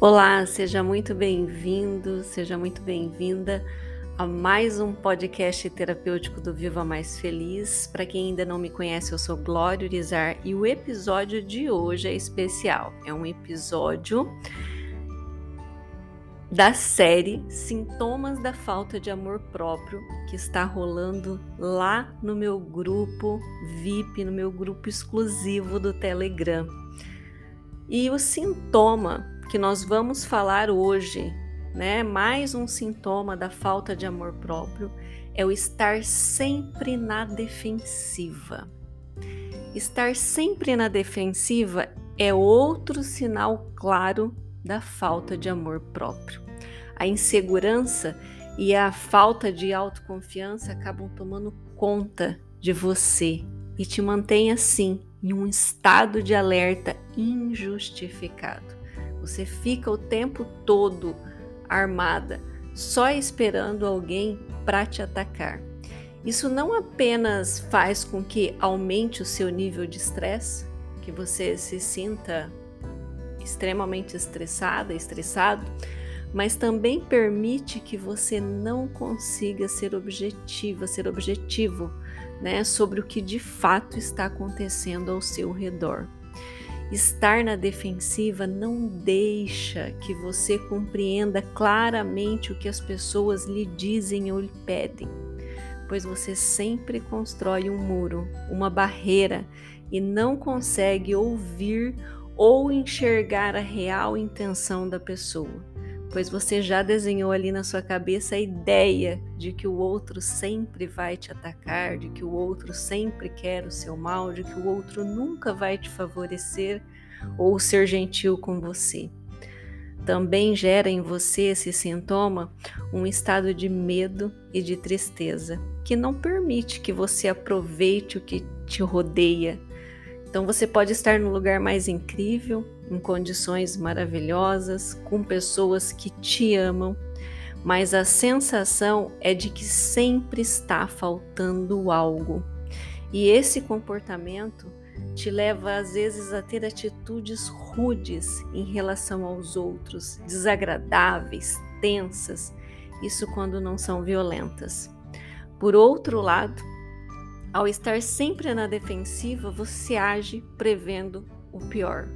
Olá, seja muito bem-vindo, seja muito bem-vinda a mais um podcast terapêutico do Viva Mais Feliz. Para quem ainda não me conhece, eu sou Glória Urizar e o episódio de hoje é especial. É um episódio da série Sintomas da Falta de Amor Próprio, que está rolando lá no meu grupo VIP, no meu grupo exclusivo do Telegram. E o sintoma que nós vamos falar hoje, né? Mais um sintoma da falta de amor próprio é o estar sempre na defensiva. Estar sempre na defensiva é outro sinal claro da falta de amor próprio. A insegurança e a falta de autoconfiança acabam tomando conta de você e te mantém assim, em um estado de alerta injustificado. Você fica o tempo todo armada, só esperando alguém para te atacar. Isso não apenas faz com que aumente o seu nível de estresse, que você se sinta extremamente estressada, estressado, mas também permite que você não consiga ser objetiva, ser objetivo, né, sobre o que de fato está acontecendo ao seu redor. Estar na defensiva não deixa que você compreenda claramente o que as pessoas lhe dizem ou lhe pedem, pois você sempre constrói um muro, uma barreira e não consegue ouvir ou enxergar a real intenção da pessoa pois você já desenhou ali na sua cabeça a ideia de que o outro sempre vai te atacar, de que o outro sempre quer o seu mal, de que o outro nunca vai te favorecer ou ser gentil com você. Também gera em você esse sintoma um estado de medo e de tristeza, que não permite que você aproveite o que te rodeia. Então você pode estar no lugar mais incrível, em condições maravilhosas, com pessoas que te amam, mas a sensação é de que sempre está faltando algo. E esse comportamento te leva às vezes a ter atitudes rudes em relação aos outros, desagradáveis, tensas, isso quando não são violentas. Por outro lado, ao estar sempre na defensiva, você age prevendo o pior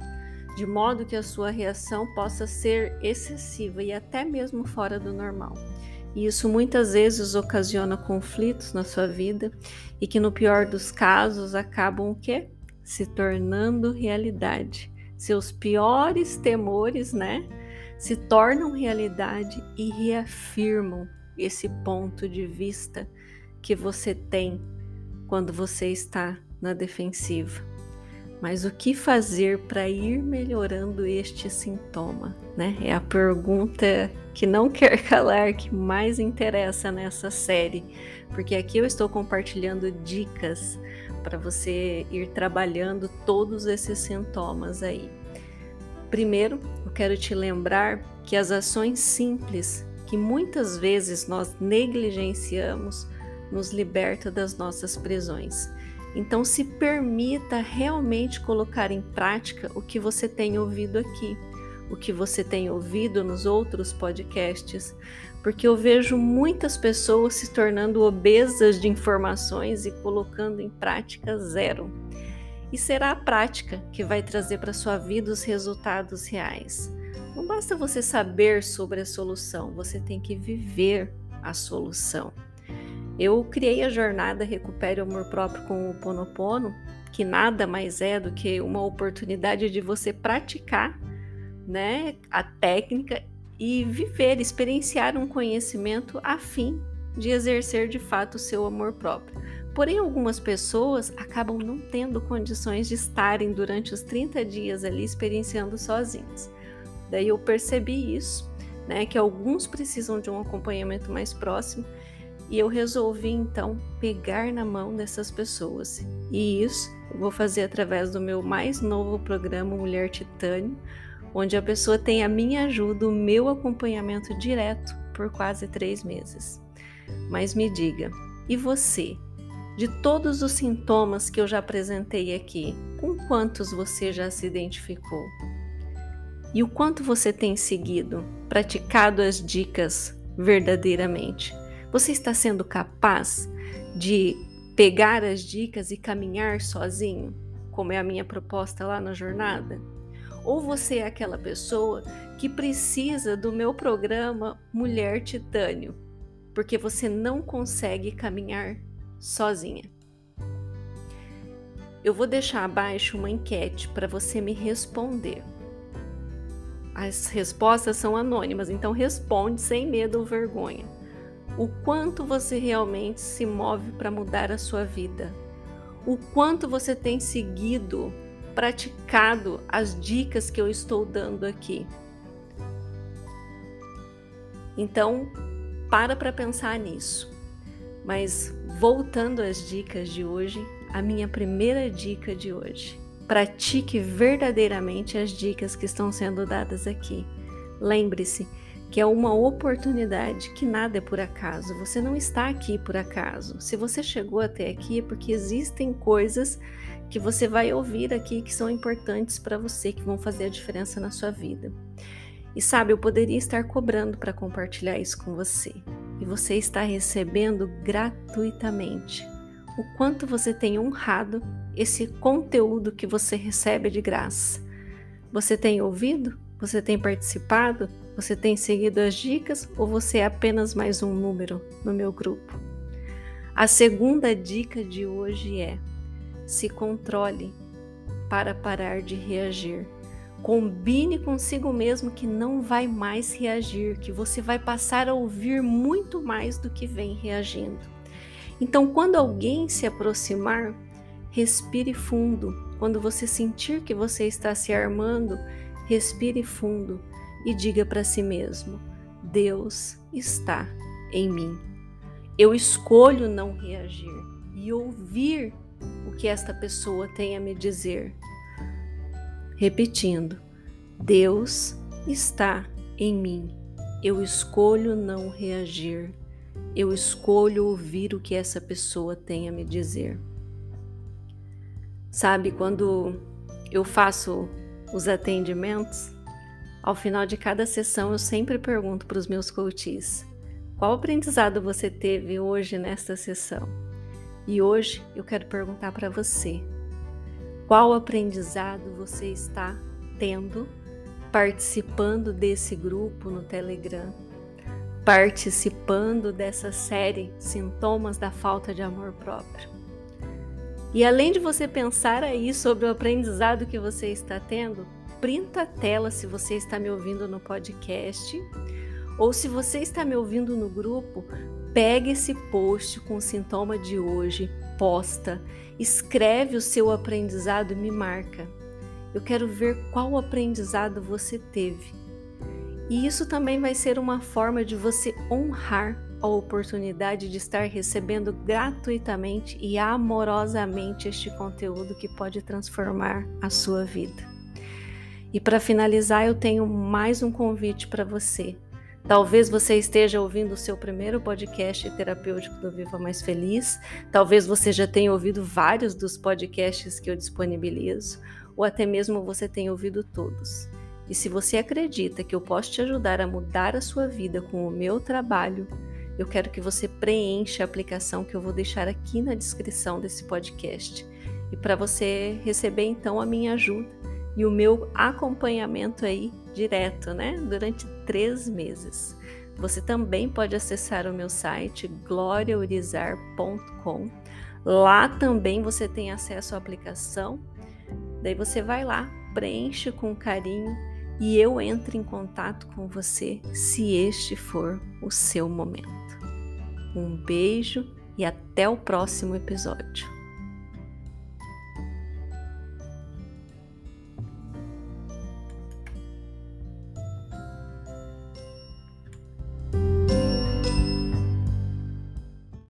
de modo que a sua reação possa ser excessiva e até mesmo fora do normal. E isso muitas vezes ocasiona conflitos na sua vida e que no pior dos casos acabam o quê? Se tornando realidade. Seus piores temores, né, se tornam realidade e reafirmam esse ponto de vista que você tem quando você está na defensiva. Mas o que fazer para ir melhorando este sintoma? Né? É a pergunta que não quer calar, que mais interessa nessa série, porque aqui eu estou compartilhando dicas para você ir trabalhando todos esses sintomas aí. Primeiro, eu quero te lembrar que as ações simples que muitas vezes nós negligenciamos nos liberta das nossas prisões. Então, se permita realmente colocar em prática o que você tem ouvido aqui, o que você tem ouvido nos outros podcasts, porque eu vejo muitas pessoas se tornando obesas de informações e colocando em prática zero. E será a prática que vai trazer para sua vida os resultados reais. Não basta você saber sobre a solução, você tem que viver a solução. Eu criei a jornada Recupere o Amor Próprio com o Ponopono, que nada mais é do que uma oportunidade de você praticar né, a técnica e viver, experienciar um conhecimento a fim de exercer de fato o seu amor próprio. Porém, algumas pessoas acabam não tendo condições de estarem durante os 30 dias ali experienciando sozinhos. Daí eu percebi isso, né, que alguns precisam de um acompanhamento mais próximo e eu resolvi então pegar na mão dessas pessoas. E isso eu vou fazer através do meu mais novo programa Mulher Titânio, onde a pessoa tem a minha ajuda, o meu acompanhamento direto por quase três meses. Mas me diga, e você? De todos os sintomas que eu já apresentei aqui, com quantos você já se identificou? E o quanto você tem seguido, praticado as dicas verdadeiramente? Você está sendo capaz de pegar as dicas e caminhar sozinho, como é a minha proposta lá na jornada? Ou você é aquela pessoa que precisa do meu programa Mulher Titânio, porque você não consegue caminhar sozinha? Eu vou deixar abaixo uma enquete para você me responder. As respostas são anônimas, então responde sem medo ou vergonha. O quanto você realmente se move para mudar a sua vida? O quanto você tem seguido, praticado as dicas que eu estou dando aqui? Então, para para pensar nisso. Mas voltando às dicas de hoje, a minha primeira dica de hoje Pratique verdadeiramente as dicas que estão sendo dadas aqui. Lembre-se que é uma oportunidade, que nada é por acaso. Você não está aqui por acaso. Se você chegou até aqui é porque existem coisas que você vai ouvir aqui que são importantes para você, que vão fazer a diferença na sua vida. E sabe, eu poderia estar cobrando para compartilhar isso com você. E você está recebendo gratuitamente o quanto você tem honrado esse conteúdo que você recebe de graça. Você tem ouvido? Você tem participado? Você tem seguido as dicas ou você é apenas mais um número no meu grupo? A segunda dica de hoje é: se controle para parar de reagir. Combine consigo mesmo que não vai mais reagir, que você vai passar a ouvir muito mais do que vem reagindo. Então, quando alguém se aproximar, respire fundo. Quando você sentir que você está se armando, respire fundo e diga para si mesmo: Deus está em mim. Eu escolho não reagir e ouvir o que esta pessoa tem a me dizer. Repetindo: Deus está em mim. Eu escolho não reagir eu escolho ouvir o que essa pessoa tem a me dizer. Sabe, quando eu faço os atendimentos, ao final de cada sessão eu sempre pergunto para os meus coaches: qual aprendizado você teve hoje nesta sessão? E hoje eu quero perguntar para você: qual aprendizado você está tendo participando desse grupo no Telegram? participando dessa série Sintomas da Falta de Amor Próprio. E além de você pensar aí sobre o aprendizado que você está tendo, printa a tela se você está me ouvindo no podcast ou se você está me ouvindo no grupo, pegue esse post com o sintoma de hoje, posta, escreve o seu aprendizado e me marca. Eu quero ver qual aprendizado você teve e isso também vai ser uma forma de você honrar a oportunidade de estar recebendo gratuitamente e amorosamente este conteúdo que pode transformar a sua vida. E para finalizar, eu tenho mais um convite para você. Talvez você esteja ouvindo o seu primeiro podcast terapêutico do Viva Mais Feliz, talvez você já tenha ouvido vários dos podcasts que eu disponibilizo, ou até mesmo você tenha ouvido todos. E se você acredita que eu posso te ajudar a mudar a sua vida com o meu trabalho, eu quero que você preencha a aplicação que eu vou deixar aqui na descrição desse podcast. E para você receber então a minha ajuda e o meu acompanhamento aí direto, né? Durante três meses. Você também pode acessar o meu site gloriaurizar.com. Lá também você tem acesso à aplicação. Daí você vai lá, preenche com carinho e eu entro em contato com você se este for o seu momento. Um beijo e até o próximo episódio.